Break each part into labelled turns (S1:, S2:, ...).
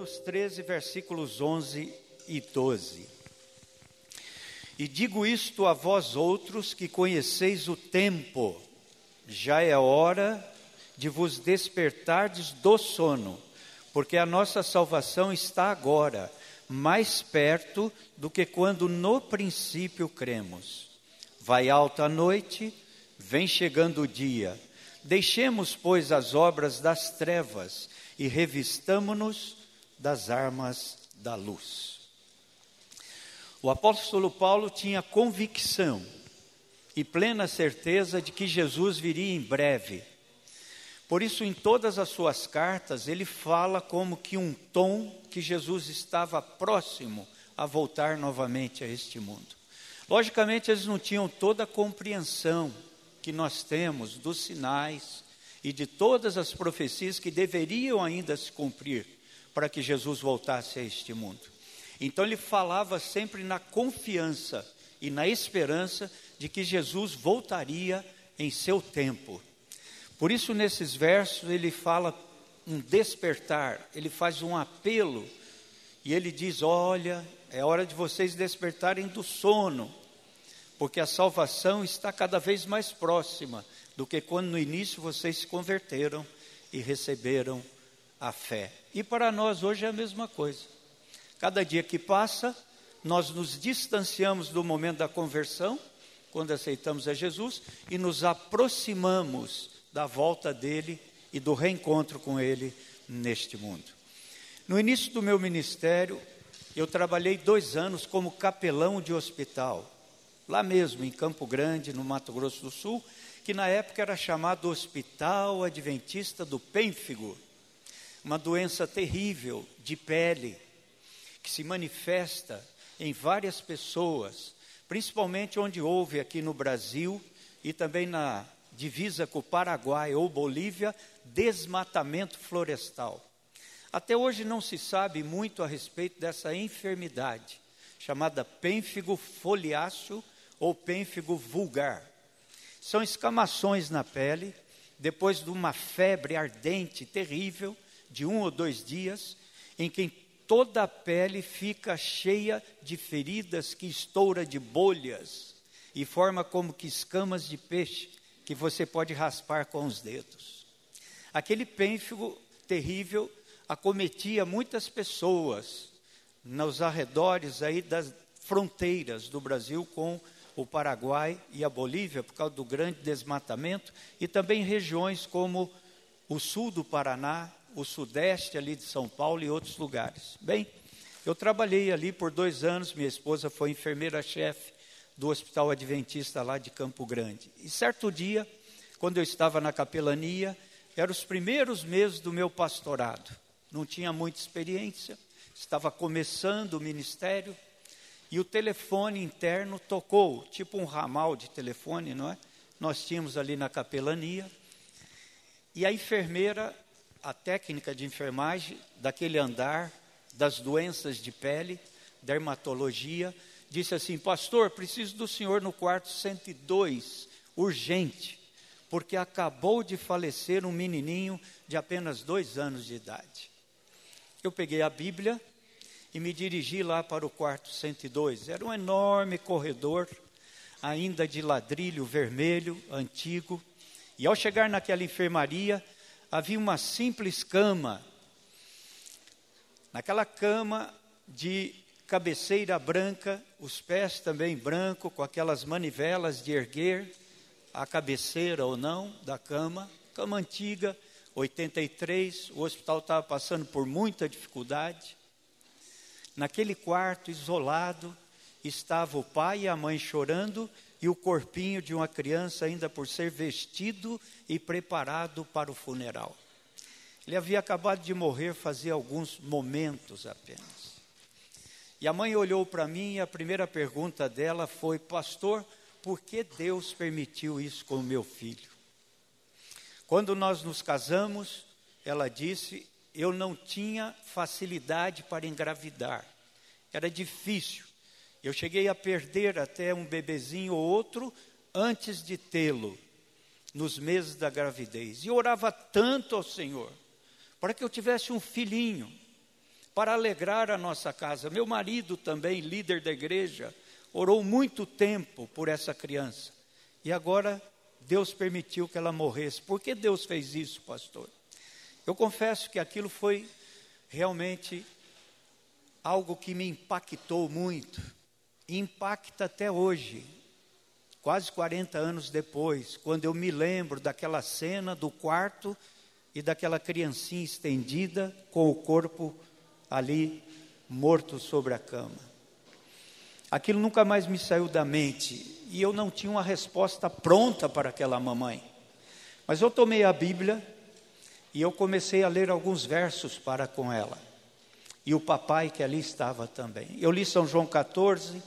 S1: Romanos 13, versículos 11 e 12. E digo isto a vós outros que conheceis o tempo, já é hora de vos despertardes do sono, porque a nossa salvação está agora, mais perto do que quando no princípio cremos. Vai alta a noite, vem chegando o dia. Deixemos, pois, as obras das trevas e revistamo-nos das armas da luz. O apóstolo Paulo tinha convicção e plena certeza de que Jesus viria em breve. Por isso, em todas as suas cartas, ele fala como que um tom que Jesus estava próximo a voltar novamente a este mundo. Logicamente, eles não tinham toda a compreensão que nós temos dos sinais e de todas as profecias que deveriam ainda se cumprir para que Jesus voltasse a este mundo. Então ele falava sempre na confiança e na esperança de que Jesus voltaria em seu tempo. Por isso, nesses versos, ele fala um despertar, ele faz um apelo e ele diz: Olha, é hora de vocês despertarem do sono, porque a salvação está cada vez mais próxima do que quando no início vocês se converteram e receberam a fé. E para nós hoje é a mesma coisa. Cada dia que passa, nós nos distanciamos do momento da conversão, quando aceitamos a Jesus, e nos aproximamos da volta dele e do reencontro com ele neste mundo. No início do meu ministério, eu trabalhei dois anos como capelão de hospital, lá mesmo em Campo Grande, no Mato Grosso do Sul, que na época era chamado Hospital Adventista do Pênfigo, uma doença terrível de pele, que se manifesta em várias pessoas, principalmente onde houve aqui no Brasil e também na divisa com o Paraguai ou Bolívia, desmatamento florestal. Até hoje não se sabe muito a respeito dessa enfermidade, chamada pênfigo foliáceo ou pênfigo vulgar. São escamações na pele, depois de uma febre ardente, terrível, de um ou dois dias, em que toda a pele fica cheia de feridas que estoura de bolhas e forma como que escamas de peixe que você pode raspar com os dedos. Aquele pênfigo terrível acometia muitas pessoas nos arredores aí das fronteiras do Brasil com o Paraguai e a Bolívia por causa do grande desmatamento e também regiões como o sul do Paraná, o sudeste ali de São Paulo e outros lugares. Bem, eu trabalhei ali por dois anos, minha esposa foi enfermeira-chefe do Hospital Adventista lá de Campo Grande. E certo dia, quando eu estava na capelania, eram os primeiros meses do meu pastorado. Não tinha muita experiência, estava começando o ministério, e o telefone interno tocou, tipo um ramal de telefone, não é? Nós tínhamos ali na capelania. E a enfermeira, a técnica de enfermagem daquele andar, das doenças de pele, dermatologia, disse assim: Pastor, preciso do senhor no quarto 102, urgente, porque acabou de falecer um menininho de apenas dois anos de idade. Eu peguei a Bíblia e me dirigi lá para o quarto 102. Era um enorme corredor, ainda de ladrilho vermelho, antigo. E ao chegar naquela enfermaria, havia uma simples cama. Naquela cama de cabeceira branca, os pés também branco, com aquelas manivelas de erguer a cabeceira ou não da cama, cama antiga, 83, o hospital estava passando por muita dificuldade. Naquele quarto isolado estava o pai e a mãe chorando e o corpinho de uma criança ainda por ser vestido e preparado para o funeral. Ele havia acabado de morrer fazia alguns momentos apenas. E a mãe olhou para mim e a primeira pergunta dela foi: Pastor, por que Deus permitiu isso com o meu filho? Quando nós nos casamos, ela disse: Eu não tinha facilidade para engravidar, era difícil. Eu cheguei a perder até um bebezinho ou outro antes de tê-lo, nos meses da gravidez. E orava tanto ao Senhor para que eu tivesse um filhinho para alegrar a nossa casa. Meu marido também, líder da igreja, orou muito tempo por essa criança. E agora Deus permitiu que ela morresse. Por que Deus fez isso, pastor? Eu confesso que aquilo foi realmente algo que me impactou muito. Impacta até hoje. quase 40 anos depois, quando eu me lembro daquela cena do quarto e daquela criancinha estendida com o corpo ali morto sobre a cama. Aquilo nunca mais me saiu da mente e eu não tinha uma resposta pronta para aquela mamãe. Mas eu tomei a Bíblia e eu comecei a ler alguns versos para com ela. E o papai que ali estava também. Eu li São João 14,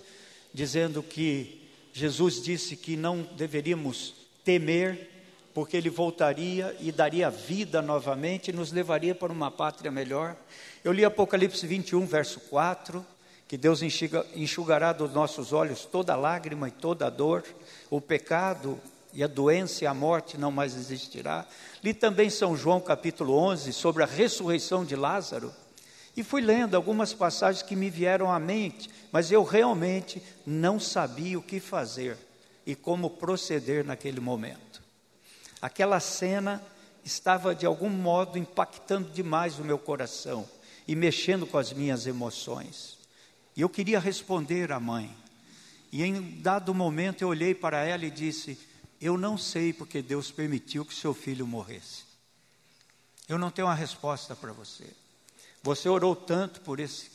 S1: dizendo que Jesus disse que não deveríamos temer, porque ele voltaria e daria vida novamente e nos levaria para uma pátria melhor. Eu li Apocalipse 21, verso 4, que Deus enxuga, enxugará dos nossos olhos toda lágrima e toda dor, o pecado e a doença e a morte não mais existirá. Li também São João capítulo 11 sobre a ressurreição de Lázaro. E fui lendo algumas passagens que me vieram à mente, mas eu realmente não sabia o que fazer e como proceder naquele momento. Aquela cena estava de algum modo impactando demais o meu coração e mexendo com as minhas emoções. E eu queria responder à mãe. E em dado momento eu olhei para ela e disse: Eu não sei porque Deus permitiu que seu filho morresse. Eu não tenho uma resposta para você. Você orou tanto por esse,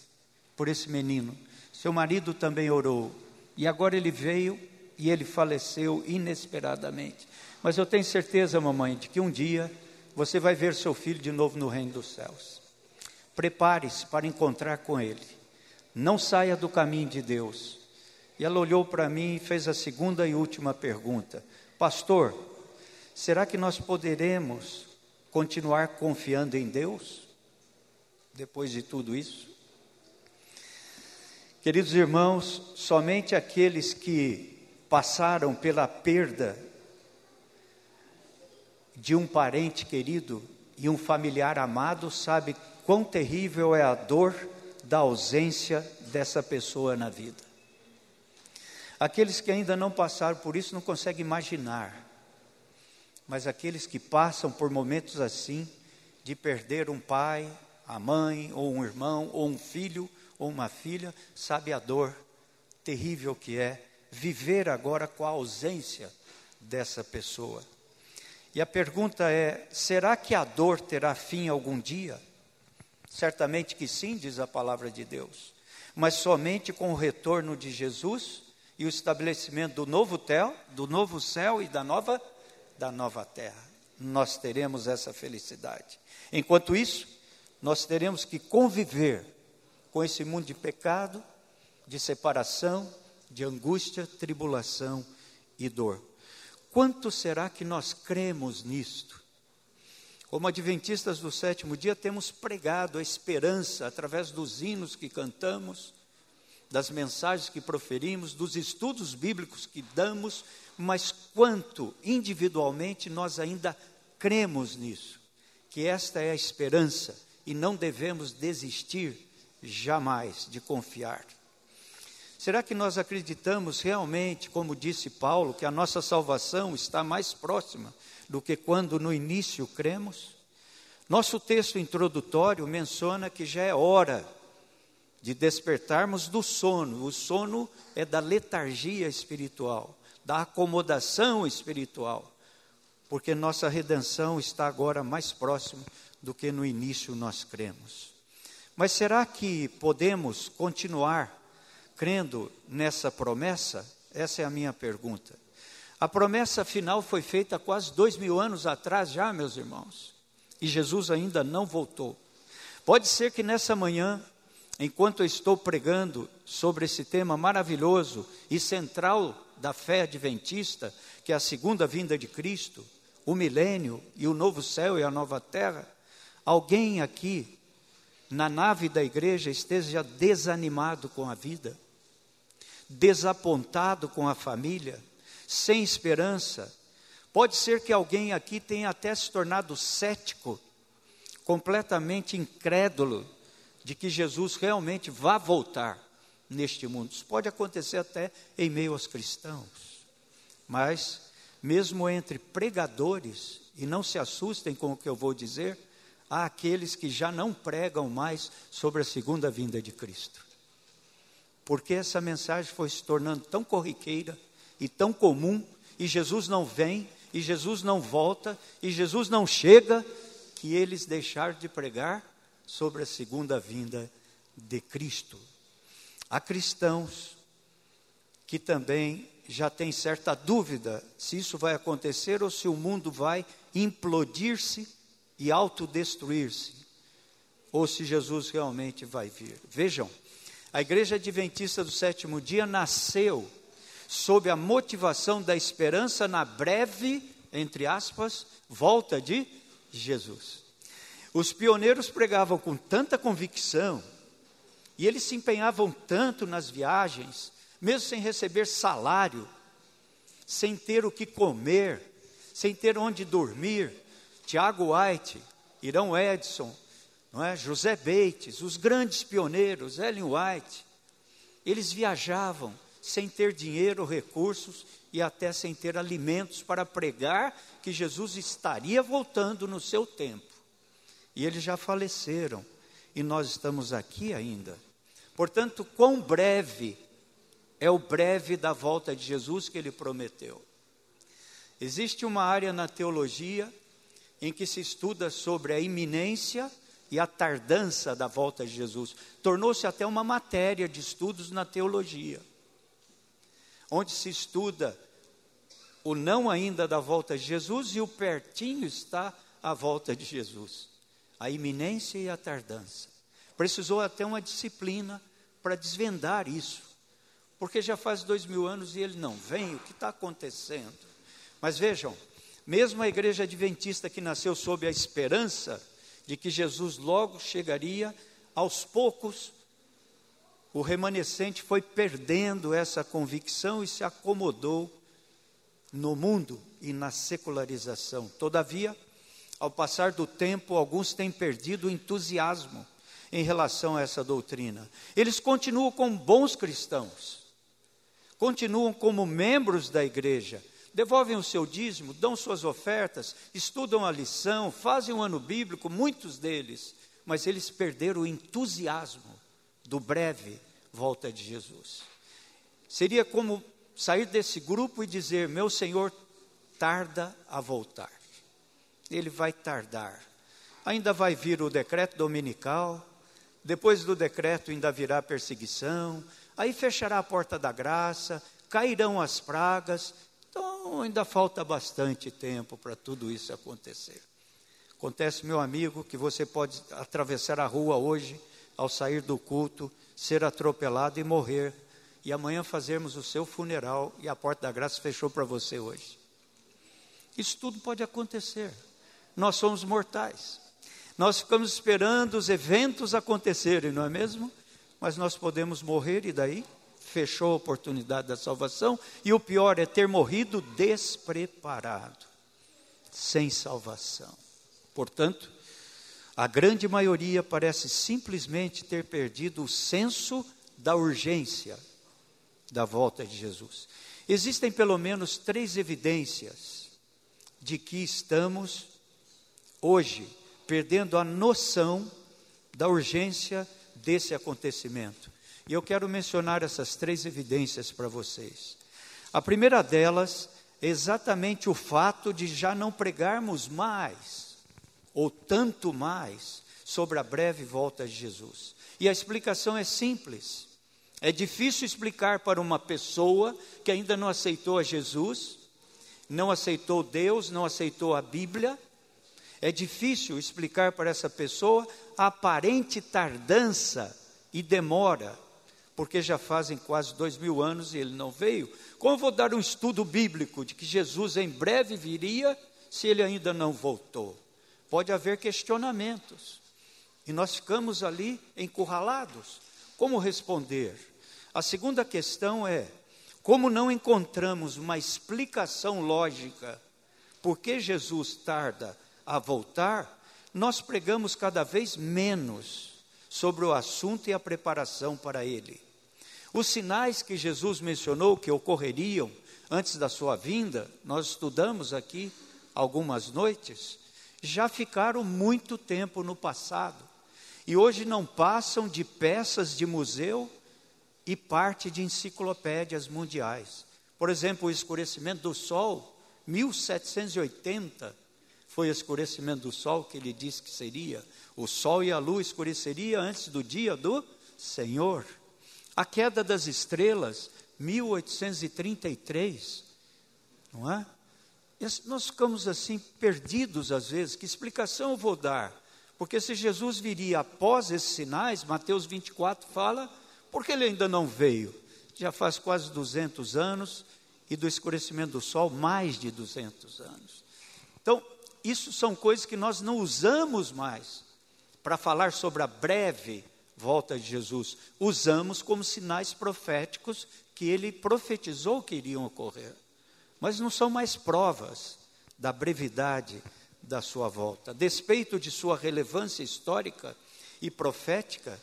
S1: por esse menino. Seu marido também orou. E agora ele veio e ele faleceu inesperadamente. Mas eu tenho certeza, mamãe, de que um dia você vai ver seu filho de novo no reino dos céus. Prepare-se para encontrar com ele. Não saia do caminho de Deus. E ela olhou para mim e fez a segunda e última pergunta: Pastor, será que nós poderemos continuar confiando em Deus? Depois de tudo isso? Queridos irmãos, somente aqueles que passaram pela perda de um parente querido e um familiar amado sabe quão terrível é a dor da ausência dessa pessoa na vida. Aqueles que ainda não passaram por isso não conseguem imaginar. Mas aqueles que passam por momentos assim, de perder um pai, a mãe, ou um irmão, ou um filho, ou uma filha, sabe a dor terrível que é viver agora com a ausência dessa pessoa. E a pergunta é: será que a dor terá fim algum dia? Certamente que sim, diz a palavra de Deus, mas somente com o retorno de Jesus e o estabelecimento do novo céu, do novo céu e da nova da nova terra. Nós teremos essa felicidade. Enquanto isso, nós teremos que conviver com esse mundo de pecado, de separação, de angústia, tribulação e dor. Quanto será que nós cremos nisto? Como adventistas do sétimo dia, temos pregado a esperança através dos hinos que cantamos, das mensagens que proferimos, dos estudos bíblicos que damos, mas quanto individualmente nós ainda cremos nisso, que esta é a esperança e não devemos desistir jamais de confiar. Será que nós acreditamos realmente, como disse Paulo, que a nossa salvação está mais próxima do que quando no início cremos? Nosso texto introdutório menciona que já é hora de despertarmos do sono. O sono é da letargia espiritual, da acomodação espiritual, porque nossa redenção está agora mais próxima do que no início nós cremos. Mas será que podemos continuar crendo nessa promessa? Essa é a minha pergunta. A promessa final foi feita quase dois mil anos atrás já, meus irmãos, e Jesus ainda não voltou. Pode ser que nessa manhã, enquanto eu estou pregando sobre esse tema maravilhoso e central da fé adventista, que é a segunda vinda de Cristo, o milênio e o novo céu e a nova terra, alguém aqui na nave da igreja esteja desanimado com a vida, desapontado com a família, sem esperança. Pode ser que alguém aqui tenha até se tornado cético, completamente incrédulo de que Jesus realmente vá voltar neste mundo. Isso pode acontecer até em meio aos cristãos. Mas, mesmo entre pregadores, e não se assustem com o que eu vou dizer, há aqueles que já não pregam mais sobre a segunda vinda de Cristo. Porque essa mensagem foi se tornando tão corriqueira e tão comum, e Jesus não vem, e Jesus não volta, e Jesus não chega, que eles deixaram de pregar sobre a segunda vinda de Cristo. Há cristãos que também já têm certa dúvida se isso vai acontecer ou se o mundo vai implodir-se e autodestruir-se, ou se Jesus realmente vai vir. Vejam, a Igreja Adventista do Sétimo Dia nasceu sob a motivação da esperança na breve, entre aspas, volta de Jesus. Os pioneiros pregavam com tanta convicção e eles se empenhavam tanto nas viagens, mesmo sem receber salário, sem ter o que comer, sem ter onde dormir. Tiago White, Irão Edson, não é? José Bates, os grandes pioneiros, Ellen White, eles viajavam sem ter dinheiro, recursos e até sem ter alimentos para pregar que Jesus estaria voltando no seu tempo. E eles já faleceram e nós estamos aqui ainda. Portanto, quão breve é o breve da volta de Jesus que ele prometeu. Existe uma área na teologia em que se estuda sobre a iminência e a tardança da volta de Jesus. Tornou-se até uma matéria de estudos na teologia, onde se estuda o não ainda da volta de Jesus e o pertinho está a volta de Jesus. A iminência e a tardança. Precisou até uma disciplina para desvendar isso, porque já faz dois mil anos e ele não vem, o que está acontecendo? Mas vejam, mesmo a igreja adventista que nasceu sob a esperança de que Jesus logo chegaria, aos poucos, o remanescente foi perdendo essa convicção e se acomodou no mundo e na secularização. Todavia, ao passar do tempo, alguns têm perdido o entusiasmo em relação a essa doutrina. Eles continuam como bons cristãos, continuam como membros da igreja, devolvem o seu dízimo, dão suas ofertas, estudam a lição, fazem um ano bíblico, muitos deles, mas eles perderam o entusiasmo do breve volta de Jesus. Seria como sair desse grupo e dizer: Meu Senhor tarda a voltar. Ele vai tardar. Ainda vai vir o decreto dominical, depois do decreto ainda virá perseguição, aí fechará a porta da graça, cairão as pragas, então, ainda falta bastante tempo para tudo isso acontecer. Acontece, meu amigo, que você pode atravessar a rua hoje, ao sair do culto, ser atropelado e morrer, e amanhã fazermos o seu funeral e a porta da graça fechou para você hoje. Isso tudo pode acontecer. Nós somos mortais. Nós ficamos esperando os eventos acontecerem, não é mesmo? Mas nós podemos morrer e daí? Fechou a oportunidade da salvação, e o pior é ter morrido despreparado, sem salvação. Portanto, a grande maioria parece simplesmente ter perdido o senso da urgência da volta de Jesus. Existem pelo menos três evidências de que estamos hoje perdendo a noção da urgência desse acontecimento. E eu quero mencionar essas três evidências para vocês. A primeira delas é exatamente o fato de já não pregarmos mais, ou tanto mais, sobre a breve volta de Jesus. E a explicação é simples. É difícil explicar para uma pessoa que ainda não aceitou a Jesus, não aceitou Deus, não aceitou a Bíblia. É difícil explicar para essa pessoa a aparente tardança e demora porque já fazem quase dois mil anos e ele não veio. Como vou dar um estudo bíblico de que Jesus em breve viria se ele ainda não voltou? Pode haver questionamentos e nós ficamos ali encurralados. Como responder? A segunda questão é: como não encontramos uma explicação lógica por que Jesus tarda a voltar, nós pregamos cada vez menos sobre o assunto e a preparação para ele. Os sinais que Jesus mencionou que ocorreriam antes da sua vinda, nós estudamos aqui algumas noites, já ficaram muito tempo no passado e hoje não passam de peças de museu e parte de enciclopédias mundiais. Por exemplo, o escurecimento do sol, 1780 foi o escurecimento do sol que ele disse que seria. O sol e a lua escureceria antes do dia do Senhor. A queda das estrelas, 1833, não é? Nós ficamos assim perdidos às vezes. Que explicação eu vou dar? Porque se Jesus viria após esses sinais, Mateus 24 fala, porque ele ainda não veio? Já faz quase 200 anos e do escurecimento do sol mais de 200 anos. Então, isso são coisas que nós não usamos mais para falar sobre a breve volta de Jesus. Usamos como sinais proféticos que ele profetizou que iriam ocorrer. Mas não são mais provas da brevidade da sua volta. Despeito de sua relevância histórica e profética,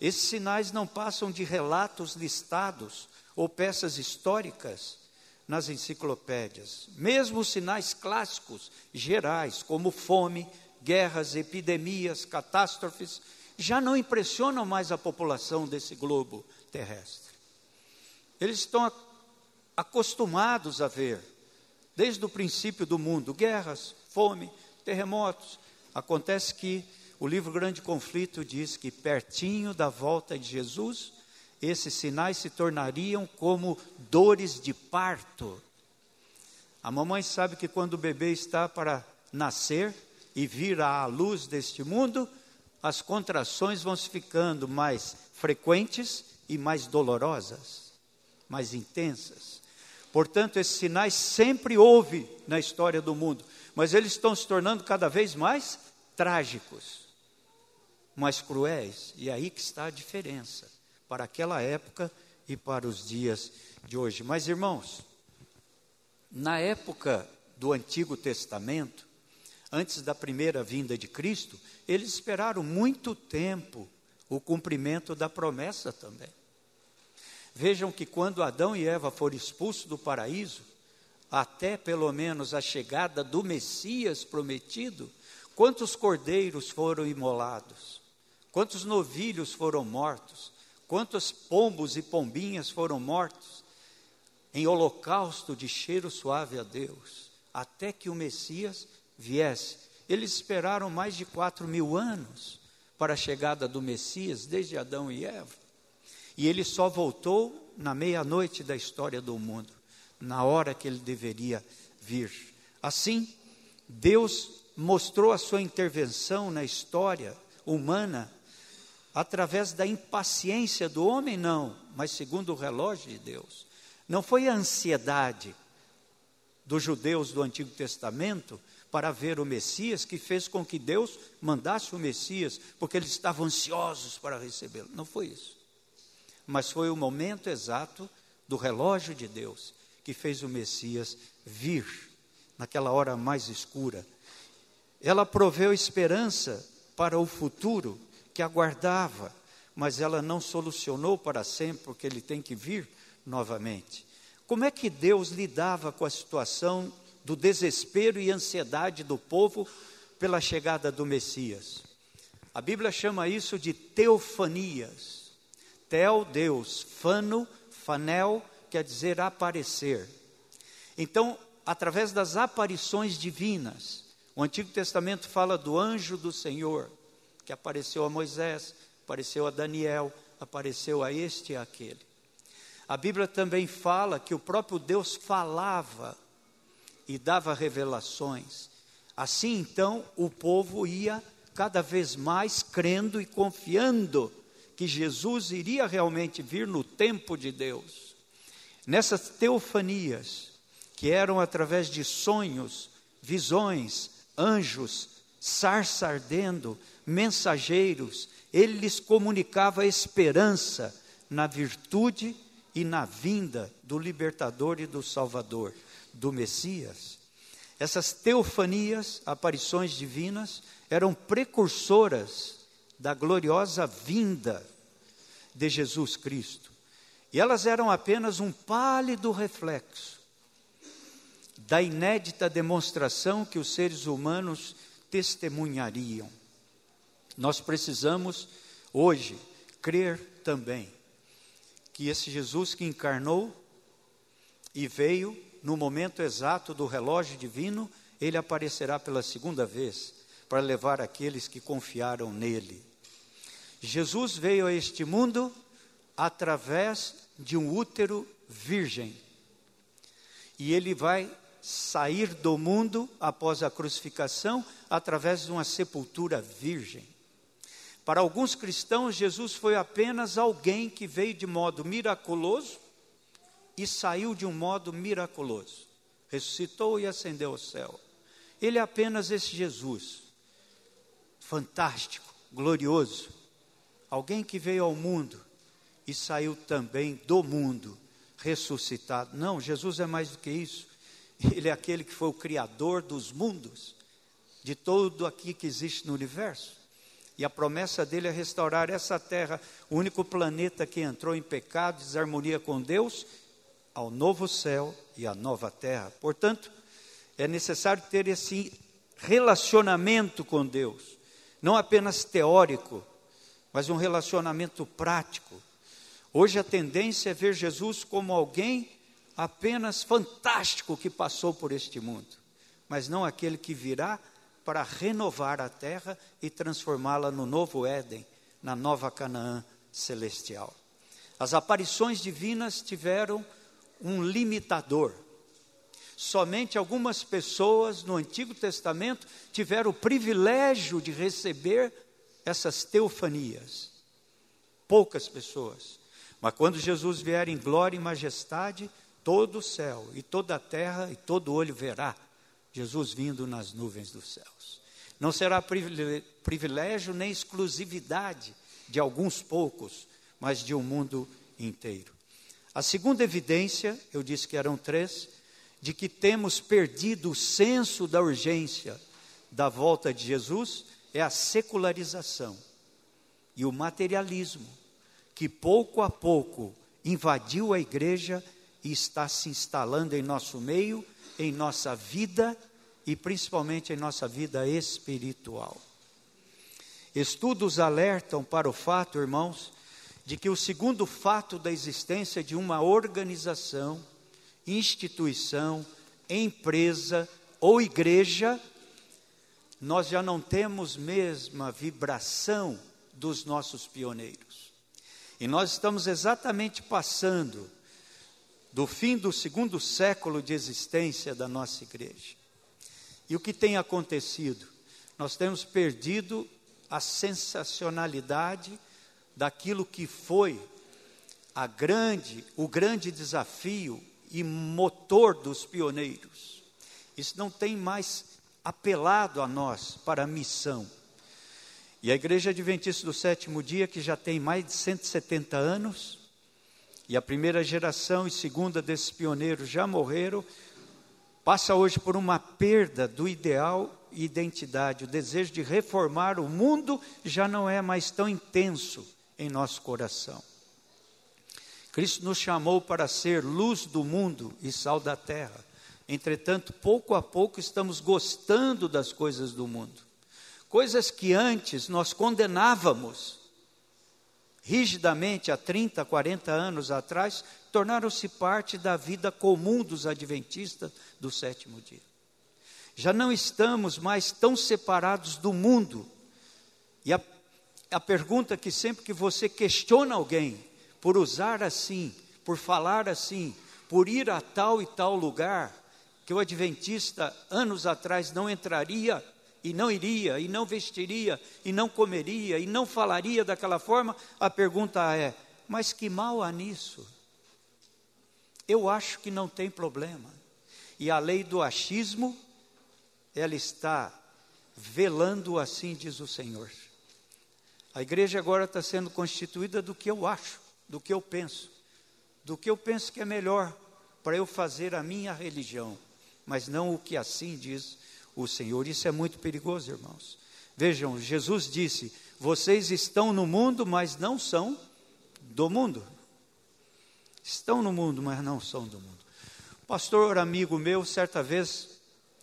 S1: esses sinais não passam de relatos listados ou peças históricas nas enciclopédias. Mesmo os sinais clássicos gerais, como fome, guerras, epidemias, catástrofes, já não impressionam mais a população desse globo terrestre. Eles estão acostumados a ver, desde o princípio do mundo, guerras, fome, terremotos. Acontece que o livro Grande Conflito diz que pertinho da volta de Jesus, esses sinais se tornariam como dores de parto. A mamãe sabe que quando o bebê está para nascer e vir à luz deste mundo, as contrações vão se ficando mais frequentes e mais dolorosas, mais intensas. Portanto, esses sinais sempre houve na história do mundo, mas eles estão se tornando cada vez mais trágicos, mais cruéis, e é aí que está a diferença para aquela época e para os dias de hoje. Mas, irmãos, na época do Antigo Testamento, antes da primeira vinda de Cristo, eles esperaram muito tempo o cumprimento da promessa também. Vejam que quando Adão e Eva foram expulsos do paraíso, até pelo menos a chegada do Messias prometido, quantos cordeiros foram imolados, quantos novilhos foram mortos, quantos pombos e pombinhas foram mortos? Em holocausto de cheiro suave a Deus, até que o Messias viesse. Eles esperaram mais de quatro mil anos para a chegada do Messias, desde Adão e Eva. E ele só voltou na meia-noite da história do mundo na hora que ele deveria vir. Assim, Deus mostrou a sua intervenção na história humana através da impaciência do homem, não, mas segundo o relógio de Deus. Não foi a ansiedade dos judeus do Antigo Testamento para ver o Messias que fez com que Deus mandasse o Messias, porque eles estavam ansiosos para recebê-lo. Não foi isso. Mas foi o momento exato do relógio de Deus que fez o Messias vir naquela hora mais escura. Ela proveu esperança para o futuro que aguardava, mas ela não solucionou para sempre, porque ele tem que vir novamente. Como é que Deus lidava com a situação do desespero e ansiedade do povo pela chegada do Messias? A Bíblia chama isso de teofanias. Tel, Deus, fano, fanel, quer dizer aparecer. Então, através das aparições divinas, o Antigo Testamento fala do anjo do Senhor, que apareceu a Moisés, apareceu a Daniel, apareceu a este e aquele. A Bíblia também fala que o próprio Deus falava e dava revelações. Assim, então, o povo ia cada vez mais crendo e confiando que Jesus iria realmente vir no tempo de Deus. Nessas teofanias, que eram através de sonhos, visões, anjos, sarça ardendo, mensageiros, ele lhes comunicava esperança na virtude e na vinda do libertador e do salvador, do Messias. Essas teofanias, aparições divinas, eram precursoras da gloriosa vinda de Jesus Cristo. E elas eram apenas um pálido reflexo da inédita demonstração que os seres humanos testemunhariam. Nós precisamos hoje crer também que esse Jesus que encarnou e veio no momento exato do relógio divino, ele aparecerá pela segunda vez para levar aqueles que confiaram nele. Jesus veio a este mundo através de um útero virgem. E ele vai sair do mundo após a crucificação através de uma sepultura virgem. Para alguns cristãos, Jesus foi apenas alguém que veio de modo miraculoso e saiu de um modo miraculoso. Ressuscitou e ascendeu ao céu. Ele é apenas esse Jesus, fantástico, glorioso, alguém que veio ao mundo e saiu também do mundo, ressuscitado. Não, Jesus é mais do que isso. Ele é aquele que foi o criador dos mundos, de todo aqui que existe no universo. E a promessa dele é restaurar essa terra, o único planeta que entrou em pecado, desarmonia com Deus, ao novo céu e à nova terra. Portanto, é necessário ter esse relacionamento com Deus, não apenas teórico, mas um relacionamento prático. Hoje a tendência é ver Jesus como alguém apenas fantástico que passou por este mundo, mas não aquele que virá para renovar a terra e transformá-la no novo Éden, na nova Canaã celestial. As aparições divinas tiveram um limitador. Somente algumas pessoas no Antigo Testamento tiveram o privilégio de receber essas teofanias. Poucas pessoas. Mas quando Jesus vier em glória e majestade, todo o céu e toda a terra e todo olho verá Jesus vindo nas nuvens dos céus. Não será privilégio nem exclusividade de alguns poucos, mas de um mundo inteiro. A segunda evidência, eu disse que eram três, de que temos perdido o senso da urgência da volta de Jesus é a secularização e o materialismo, que pouco a pouco invadiu a igreja e está se instalando em nosso meio, em nossa vida e principalmente em nossa vida espiritual. Estudos alertam para o fato, irmãos, de que o segundo fato da existência de uma organização, instituição, empresa ou igreja, nós já não temos mesma vibração dos nossos pioneiros. E nós estamos exatamente passando do fim do segundo século de existência da nossa igreja. E o que tem acontecido? Nós temos perdido a sensacionalidade daquilo que foi a grande, o grande desafio e motor dos pioneiros. Isso não tem mais apelado a nós para a missão. E a Igreja Adventista do Sétimo Dia, que já tem mais de 170 anos, e a primeira geração e segunda desses pioneiros já morreram, passa hoje por uma perda do ideal e identidade. O desejo de reformar o mundo já não é mais tão intenso em nosso coração. Cristo nos chamou para ser luz do mundo e sal da terra. Entretanto, pouco a pouco estamos gostando das coisas do mundo. Coisas que antes nós condenávamos rigidamente há 30, 40 anos atrás, tornaram-se parte da vida comum dos adventistas do sétimo dia. Já não estamos mais tão separados do mundo. E a a pergunta que sempre que você questiona alguém por usar assim, por falar assim, por ir a tal e tal lugar, que o adventista anos atrás não entraria e não iria, e não vestiria, e não comeria, e não falaria daquela forma, a pergunta é: mas que mal há nisso? Eu acho que não tem problema. E a lei do achismo, ela está velando assim, diz o Senhor. A igreja agora está sendo constituída do que eu acho, do que eu penso, do que eu penso que é melhor para eu fazer a minha religião, mas não o que assim diz o Senhor. Isso é muito perigoso, irmãos. Vejam, Jesus disse: Vocês estão no mundo, mas não são do mundo. Estão no mundo, mas não são do mundo. Pastor amigo meu, certa vez,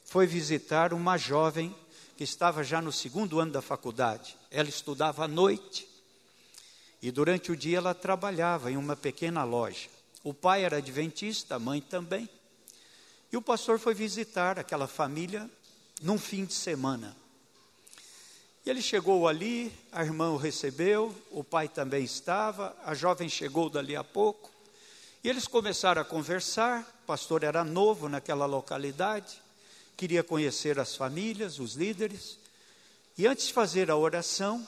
S1: foi visitar uma jovem que estava já no segundo ano da faculdade. Ela estudava à noite e durante o dia ela trabalhava em uma pequena loja. O pai era adventista, a mãe também. E o pastor foi visitar aquela família num fim de semana. E ele chegou ali, a irmã o recebeu, o pai também estava, a jovem chegou dali a pouco. E eles começaram a conversar. O pastor era novo naquela localidade, queria conhecer as famílias, os líderes. E antes de fazer a oração,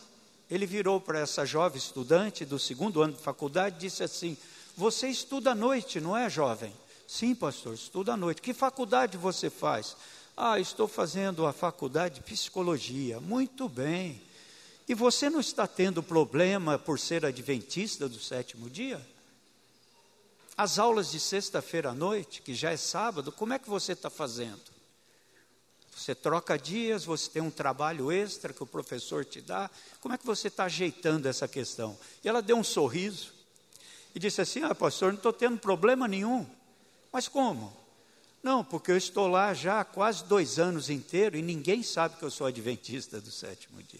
S1: ele virou para essa jovem estudante do segundo ano de faculdade e disse assim: Você estuda à noite, não é, jovem? Sim, pastor, estuda à noite. Que faculdade você faz? Ah, estou fazendo a faculdade de psicologia. Muito bem. E você não está tendo problema por ser adventista do sétimo dia? As aulas de sexta-feira à noite, que já é sábado, como é que você está fazendo? Você troca dias, você tem um trabalho extra que o professor te dá. Como é que você está ajeitando essa questão? E ela deu um sorriso e disse assim: Ah, pastor, não estou tendo problema nenhum. Mas como? Não, porque eu estou lá já há quase dois anos inteiros e ninguém sabe que eu sou adventista do sétimo dia.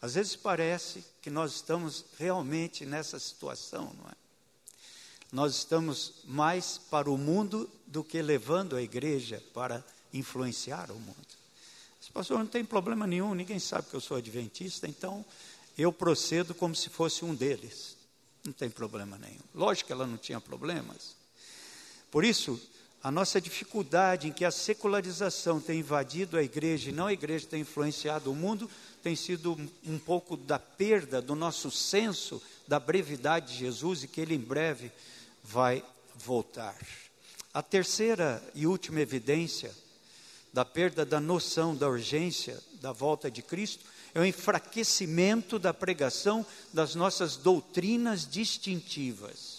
S1: Às vezes parece que nós estamos realmente nessa situação, não é? Nós estamos mais para o mundo do que levando a igreja para influenciar o mundo. Esse pastor não tem problema nenhum, ninguém sabe que eu sou adventista, então eu procedo como se fosse um deles. Não tem problema nenhum. Lógico que ela não tinha problemas. Por isso, a nossa dificuldade em que a secularização tem invadido a igreja e não a igreja tem influenciado o mundo, tem sido um pouco da perda do nosso senso da brevidade de Jesus e que ele em breve vai voltar. A terceira e última evidência da perda da noção da urgência da volta de Cristo é o enfraquecimento da pregação das nossas doutrinas distintivas.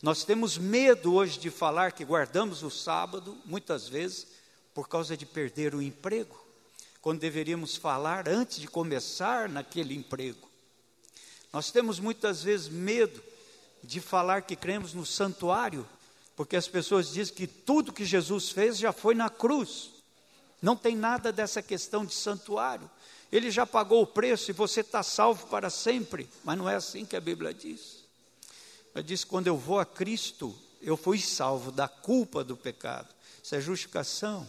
S1: Nós temos medo hoje de falar que guardamos o sábado, muitas vezes, por causa de perder o emprego, quando deveríamos falar antes de começar naquele emprego. Nós temos muitas vezes medo de falar que cremos no santuário, porque as pessoas dizem que tudo que Jesus fez já foi na cruz. Não tem nada dessa questão de santuário. Ele já pagou o preço e você está salvo para sempre. Mas não é assim que a Bíblia diz. Ela diz: quando eu vou a Cristo, eu fui salvo da culpa do pecado. Isso é justificação.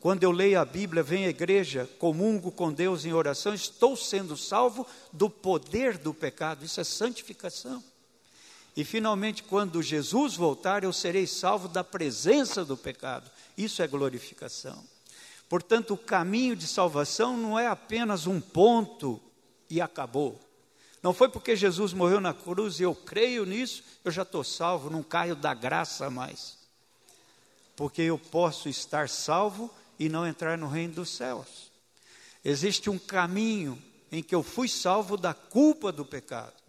S1: Quando eu leio a Bíblia, venho à igreja, comungo com Deus em oração, estou sendo salvo do poder do pecado. Isso é santificação. E finalmente, quando Jesus voltar, eu serei salvo da presença do pecado. Isso é glorificação. Portanto, o caminho de salvação não é apenas um ponto e acabou. Não foi porque Jesus morreu na cruz e eu creio nisso, eu já estou salvo, não caio da graça mais. Porque eu posso estar salvo e não entrar no reino dos céus. Existe um caminho em que eu fui salvo da culpa do pecado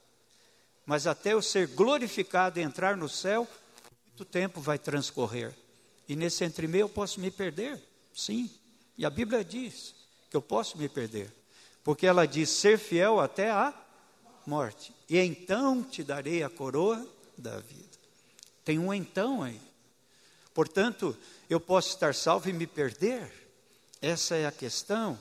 S1: mas até eu ser glorificado e entrar no céu, muito tempo vai transcorrer. E nesse entremeio eu posso me perder, sim. E a Bíblia diz que eu posso me perder, porque ela diz ser fiel até a morte. E então te darei a coroa da vida. Tem um então aí. Portanto, eu posso estar salvo e me perder. Essa é a questão.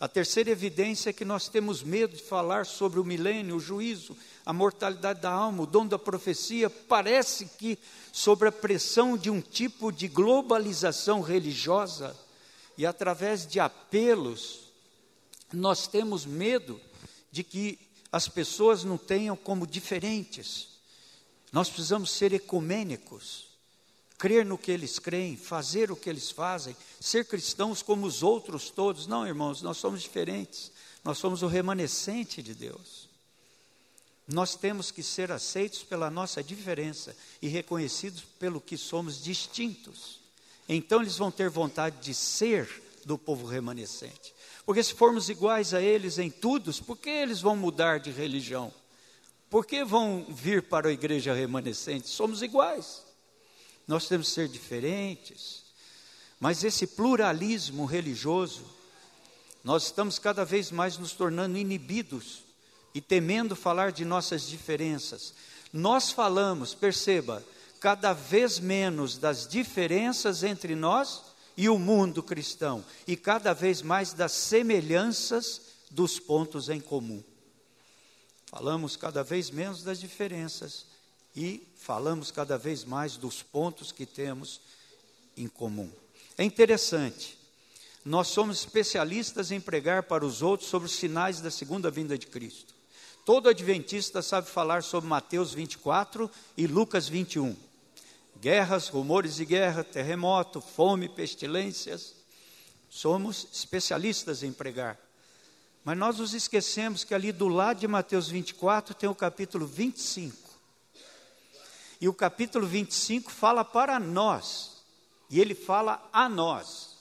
S1: A terceira evidência é que nós temos medo de falar sobre o milênio, o juízo, a mortalidade da alma, o dom da profecia. Parece que, sobre a pressão de um tipo de globalização religiosa e através de apelos, nós temos medo de que as pessoas não tenham como diferentes. Nós precisamos ser ecumênicos crer no que eles creem, fazer o que eles fazem, ser cristãos como os outros todos. Não, irmãos, nós somos diferentes. Nós somos o remanescente de Deus. Nós temos que ser aceitos pela nossa diferença e reconhecidos pelo que somos distintos. Então eles vão ter vontade de ser do povo remanescente. Porque se formos iguais a eles em tudo, por que eles vão mudar de religião? Por que vão vir para a igreja remanescente? Somos iguais nós temos que ser diferentes. Mas esse pluralismo religioso, nós estamos cada vez mais nos tornando inibidos e temendo falar de nossas diferenças. Nós falamos, perceba, cada vez menos das diferenças entre nós e o mundo cristão, e cada vez mais das semelhanças dos pontos em comum. Falamos cada vez menos das diferenças e falamos cada vez mais dos pontos que temos em comum. É interessante, nós somos especialistas em pregar para os outros sobre os sinais da segunda vinda de Cristo. Todo adventista sabe falar sobre Mateus 24 e Lucas 21. Guerras, rumores de guerra, terremoto, fome, pestilências. Somos especialistas em pregar. Mas nós nos esquecemos que ali do lado de Mateus 24 tem o capítulo 25. E o capítulo 25 fala para nós. E ele fala a nós.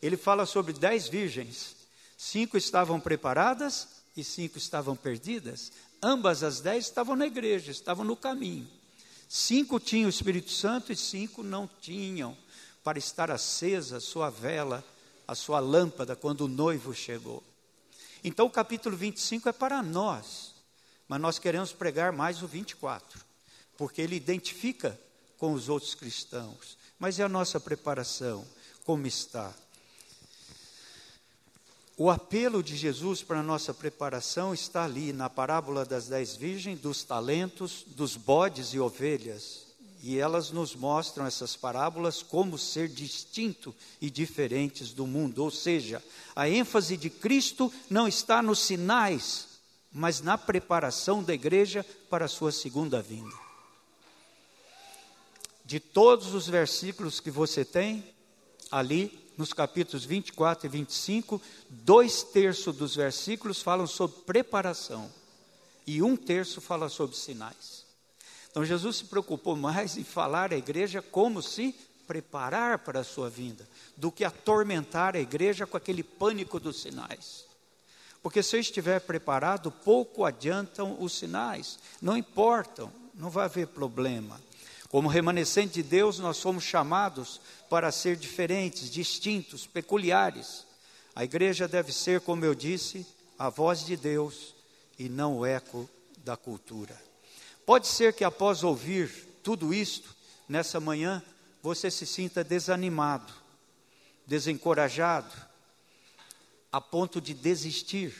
S1: Ele fala sobre dez virgens. Cinco estavam preparadas e cinco estavam perdidas. Ambas as dez estavam na igreja, estavam no caminho. Cinco tinham o Espírito Santo e cinco não tinham, para estar acesa a sua vela, a sua lâmpada, quando o noivo chegou. Então o capítulo 25 é para nós, mas nós queremos pregar mais o 24, porque ele identifica com os outros cristãos. Mas é a nossa preparação, como está? O apelo de Jesus para a nossa preparação está ali na parábola das dez virgens, dos talentos, dos bodes e ovelhas. E elas nos mostram essas parábolas como ser distinto e diferentes do mundo. Ou seja, a ênfase de Cristo não está nos sinais, mas na preparação da igreja para a sua segunda vinda. De todos os versículos que você tem, ali nos capítulos 24 e 25, dois terços dos versículos falam sobre preparação e um terço fala sobre sinais. Então Jesus se preocupou mais em falar à igreja como se preparar para a sua vinda, do que atormentar a igreja com aquele pânico dos sinais. Porque se eu estiver preparado, pouco adiantam os sinais, não importam, não vai haver problema. Como remanescente de Deus, nós somos chamados para ser diferentes, distintos, peculiares. A igreja deve ser, como eu disse, a voz de Deus e não o eco da cultura. Pode ser que após ouvir tudo isto, nessa manhã, você se sinta desanimado, desencorajado, a ponto de desistir,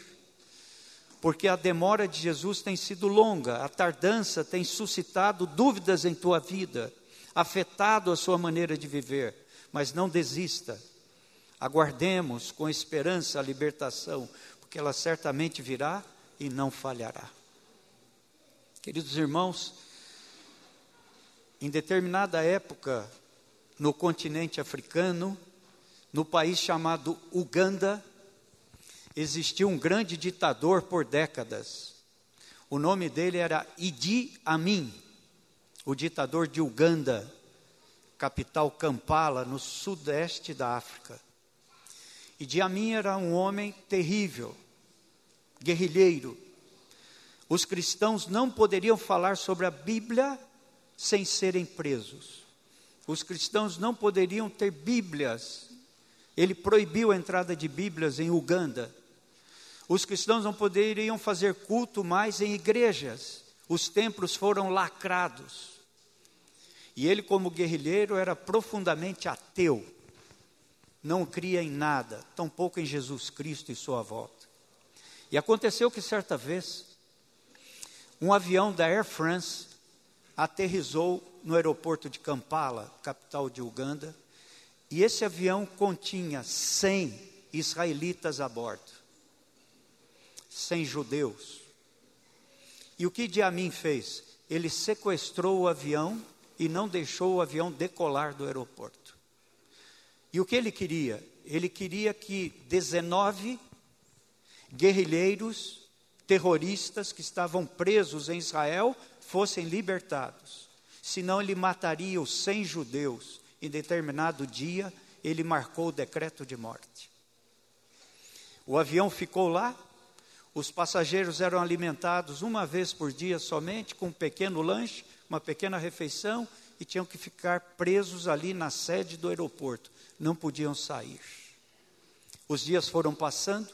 S1: porque a demora de Jesus tem sido longa, a tardança tem suscitado dúvidas em tua vida, afetado a sua maneira de viver, mas não desista. Aguardemos com esperança a libertação, porque ela certamente virá e não falhará. Queridos irmãos, em determinada época, no continente africano, no país chamado Uganda, existiu um grande ditador por décadas. O nome dele era Idi Amin, o ditador de Uganda, capital Kampala, no sudeste da África. Idi Amin era um homem terrível, guerrilheiro, os cristãos não poderiam falar sobre a Bíblia sem serem presos. Os cristãos não poderiam ter Bíblias. Ele proibiu a entrada de Bíblias em Uganda. Os cristãos não poderiam fazer culto mais em igrejas. Os templos foram lacrados. E ele, como guerrilheiro, era profundamente ateu. Não cria em nada, tampouco em Jesus Cristo e sua volta. E aconteceu que certa vez, um avião da Air France aterrizou no aeroporto de Kampala, capital de Uganda, e esse avião continha 100 israelitas a bordo, 100 judeus. E o que Diamim fez? Ele sequestrou o avião e não deixou o avião decolar do aeroporto. E o que ele queria? Ele queria que 19 guerrilheiros terroristas que estavam presos em Israel fossem libertados. Senão ele mataria os 100 judeus. Em determinado dia, ele marcou o decreto de morte. O avião ficou lá, os passageiros eram alimentados uma vez por dia somente, com um pequeno lanche, uma pequena refeição, e tinham que ficar presos ali na sede do aeroporto. Não podiam sair. Os dias foram passando,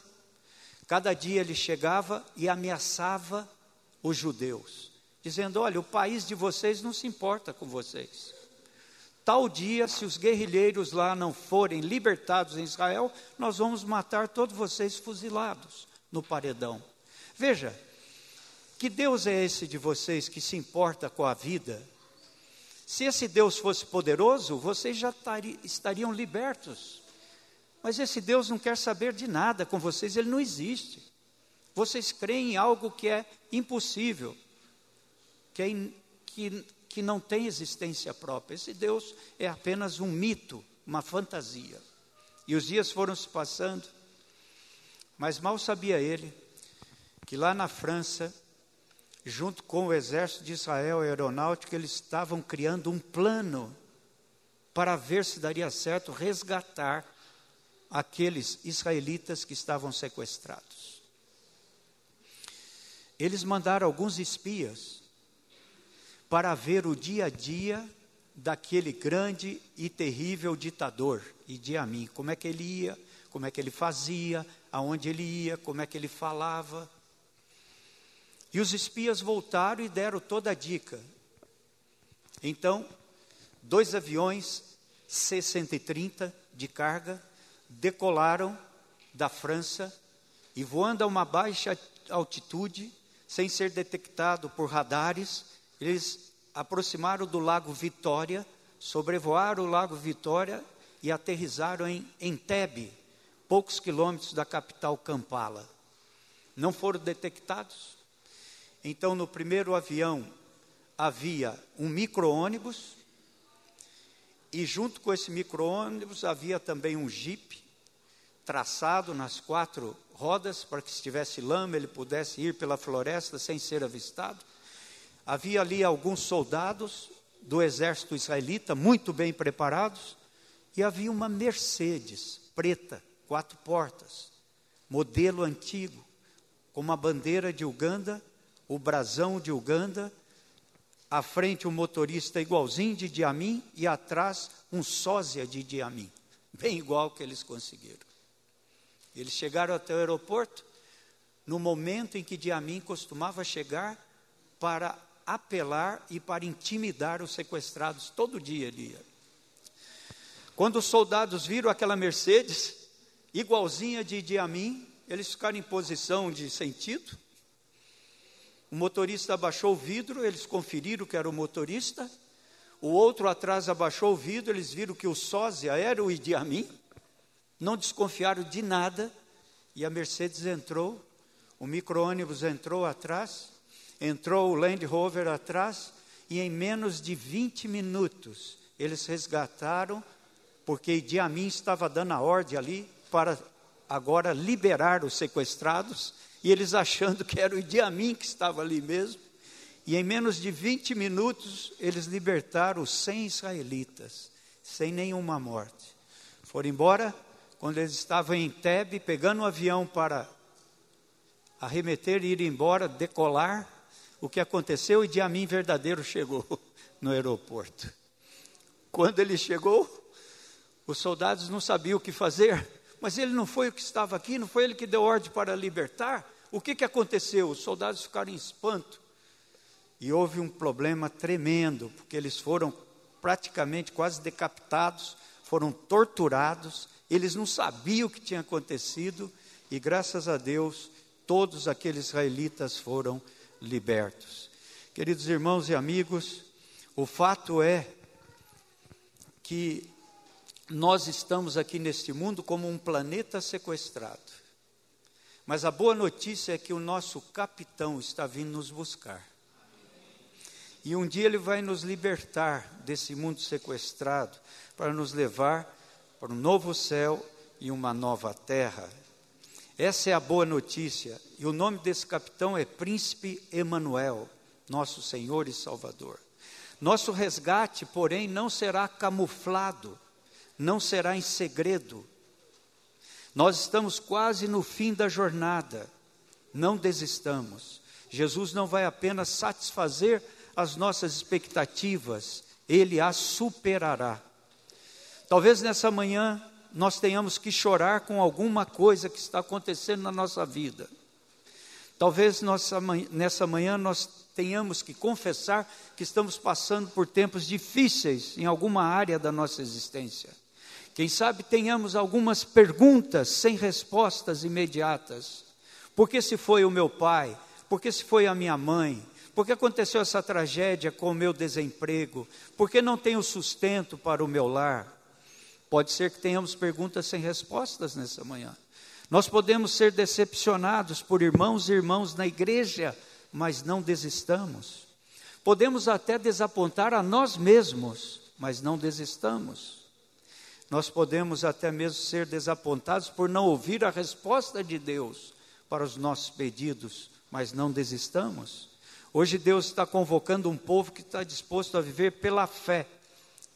S1: Cada dia ele chegava e ameaçava os judeus, dizendo: Olha, o país de vocês não se importa com vocês. Tal dia, se os guerrilheiros lá não forem libertados em Israel, nós vamos matar todos vocês fuzilados no paredão. Veja, que Deus é esse de vocês que se importa com a vida? Se esse Deus fosse poderoso, vocês já estariam libertos. Mas esse Deus não quer saber de nada com vocês, ele não existe. Vocês creem em algo que é impossível, que, é in, que, que não tem existência própria. Esse Deus é apenas um mito, uma fantasia. E os dias foram se passando, mas mal sabia ele que lá na França, junto com o exército de Israel e a aeronáutica, eles estavam criando um plano para ver se daria certo resgatar aqueles israelitas que estavam sequestrados. Eles mandaram alguns espias para ver o dia a dia daquele grande e terrível ditador, Idi Amin. Como é que ele ia, como é que ele fazia, aonde ele ia, como é que ele falava. E os espias voltaram e deram toda a dica. Então, dois aviões C-130 de carga decolaram da França e voando a uma baixa altitude, sem ser detectado por radares, eles aproximaram do Lago Vitória, sobrevoaram o Lago Vitória e aterrizaram em Entebbe, poucos quilômetros da capital Kampala. Não foram detectados, então, no primeiro avião havia um micro-ônibus, e junto com esse micro-ônibus havia também um jipe, traçado nas quatro rodas, para que se tivesse lama ele pudesse ir pela floresta sem ser avistado. Havia ali alguns soldados do exército israelita, muito bem preparados, e havia uma Mercedes preta, quatro portas, modelo antigo, com uma bandeira de Uganda o brasão de Uganda, à frente um motorista igualzinho de Diamim e atrás um sósia de Diamim, bem igual que eles conseguiram. Eles chegaram até o aeroporto no momento em que Diamim costumava chegar para apelar e para intimidar os sequestrados todo dia ali. Quando os soldados viram aquela Mercedes igualzinha de Diamim, eles ficaram em posição de sentido o motorista abaixou o vidro, eles conferiram que era o motorista. O outro atrás abaixou o vidro, eles viram que o sósia era o Idi Amin. Não desconfiaram de nada. E a Mercedes entrou, o micro-ônibus entrou atrás, entrou o Land Rover atrás, e em menos de 20 minutos eles resgataram, porque Idi Amin estava dando a ordem ali para agora liberar os sequestrados e eles achando que era o Idi Amin que estava ali mesmo. E em menos de 20 minutos, eles libertaram os 100 israelitas, sem nenhuma morte. Foram embora, quando eles estavam em Tebe, pegando um avião para arremeter e ir embora, decolar, o que aconteceu, Idi Amin verdadeiro chegou no aeroporto. Quando ele chegou, os soldados não sabiam o que fazer, mas ele não foi o que estava aqui, não foi ele que deu ordem para libertar? O que, que aconteceu? Os soldados ficaram em espanto. E houve um problema tremendo, porque eles foram praticamente quase decapitados, foram torturados, eles não sabiam o que tinha acontecido, e graças a Deus, todos aqueles israelitas foram libertos. Queridos irmãos e amigos, o fato é que nós estamos aqui neste mundo como um planeta sequestrado. Mas a boa notícia é que o nosso capitão está vindo nos buscar. E um dia ele vai nos libertar desse mundo sequestrado para nos levar para um novo céu e uma nova terra. Essa é a boa notícia. E o nome desse capitão é Príncipe Emanuel, nosso Senhor e Salvador. Nosso resgate, porém, não será camuflado, não será em segredo, nós estamos quase no fim da jornada. Não desistamos. Jesus não vai apenas satisfazer as nossas expectativas, ele as superará. Talvez nessa manhã nós tenhamos que chorar com alguma coisa que está acontecendo na nossa vida. Talvez nossa, nessa manhã nós tenhamos que confessar que estamos passando por tempos difíceis em alguma área da nossa existência. Quem sabe tenhamos algumas perguntas sem respostas imediatas. Por que se foi o meu pai? Porque se foi a minha mãe? Por que aconteceu essa tragédia com o meu desemprego? Por que não tenho sustento para o meu lar? Pode ser que tenhamos perguntas sem respostas nessa manhã. Nós podemos ser decepcionados por irmãos e irmãos na igreja, mas não desistamos. Podemos até desapontar a nós mesmos, mas não desistamos. Nós podemos até mesmo ser desapontados por não ouvir a resposta de Deus para os nossos pedidos, mas não desistamos. Hoje Deus está convocando um povo que está disposto a viver pela fé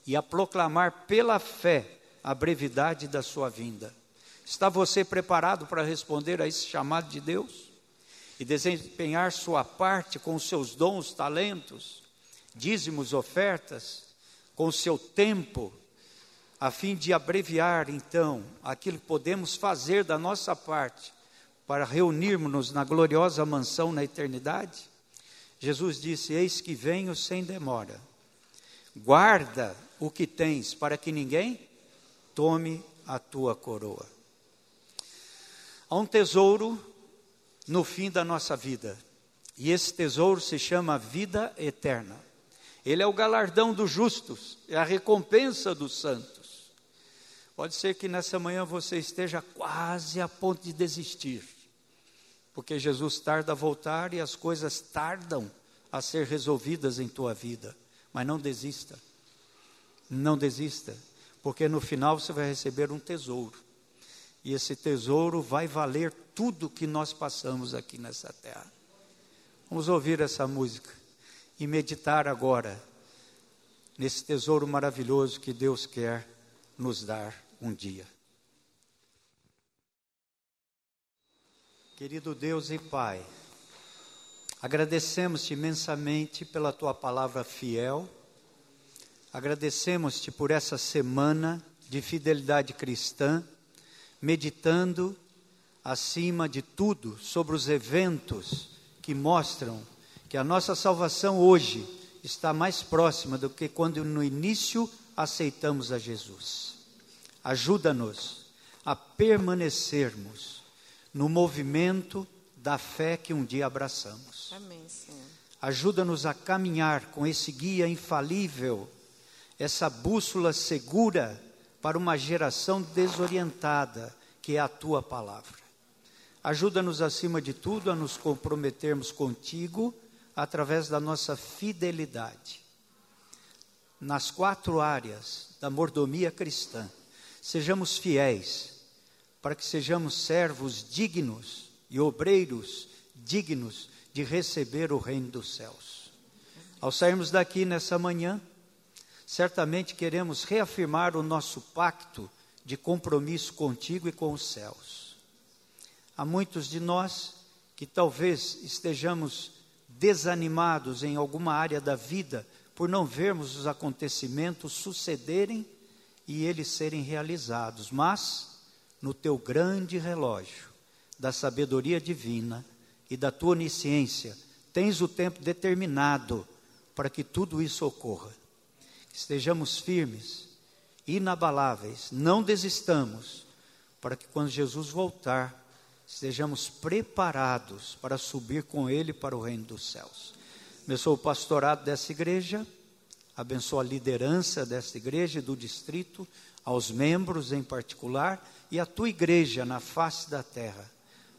S1: e a proclamar pela fé a brevidade da sua vinda. Está você preparado para responder a esse chamado de Deus? E desempenhar sua parte com seus dons, talentos, dízimos, ofertas, com seu tempo, a fim de abreviar então aquilo que podemos fazer da nossa parte para reunirmos-nos na gloriosa mansão na eternidade? Jesus disse: Eis que venho sem demora. Guarda o que tens, para que ninguém tome a tua coroa. Há um tesouro no fim da nossa vida, e esse tesouro se chama vida eterna. Ele é o galardão dos justos, é a recompensa dos santos. Pode ser que nessa manhã você esteja quase a ponto de desistir porque Jesus tarda a voltar e as coisas tardam a ser resolvidas em tua vida. Mas não desista. Não desista, porque no final você vai receber um tesouro. E esse tesouro vai valer tudo que nós passamos aqui nessa terra. Vamos ouvir essa música e meditar agora nesse tesouro maravilhoso que Deus quer nos dar um dia. Querido Deus e Pai, agradecemos-te imensamente pela tua palavra fiel, agradecemos-te por essa semana de fidelidade cristã, meditando acima de tudo sobre os eventos que mostram que a nossa salvação hoje está mais próxima do que quando no início aceitamos a Jesus. Ajuda-nos a permanecermos no movimento da fé que um dia abraçamos.
S2: Amém, Senhor.
S1: Ajuda-nos a caminhar com esse guia infalível, essa bússola segura para uma geração desorientada, que é a tua palavra. Ajuda-nos, acima de tudo, a nos comprometermos contigo através da nossa fidelidade. Nas quatro áreas da mordomia cristã, sejamos fiéis para que sejamos servos dignos e obreiros dignos de receber o reino dos céus. Ao sairmos daqui nessa manhã, certamente queremos reafirmar o nosso pacto de compromisso contigo e com os céus. Há muitos de nós que talvez estejamos desanimados em alguma área da vida por não vermos os acontecimentos sucederem e eles serem realizados, mas no teu grande relógio da sabedoria divina e da tua onisciência, tens o tempo determinado para que tudo isso ocorra. Estejamos firmes, inabaláveis, não desistamos, para que quando Jesus voltar, estejamos preparados para subir com Ele para o reino dos céus. Começou o pastorado dessa igreja, abençoa a liderança dessa igreja e do distrito, aos membros em particular e a tua igreja na face da terra.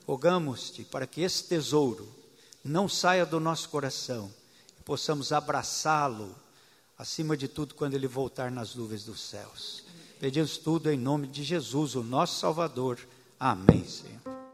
S1: Rogamos-te para que esse tesouro não saia do nosso coração e possamos abraçá-lo, acima de tudo, quando ele voltar nas nuvens dos céus. Pedimos tudo em nome de Jesus, o nosso Salvador. Amém, Senhor.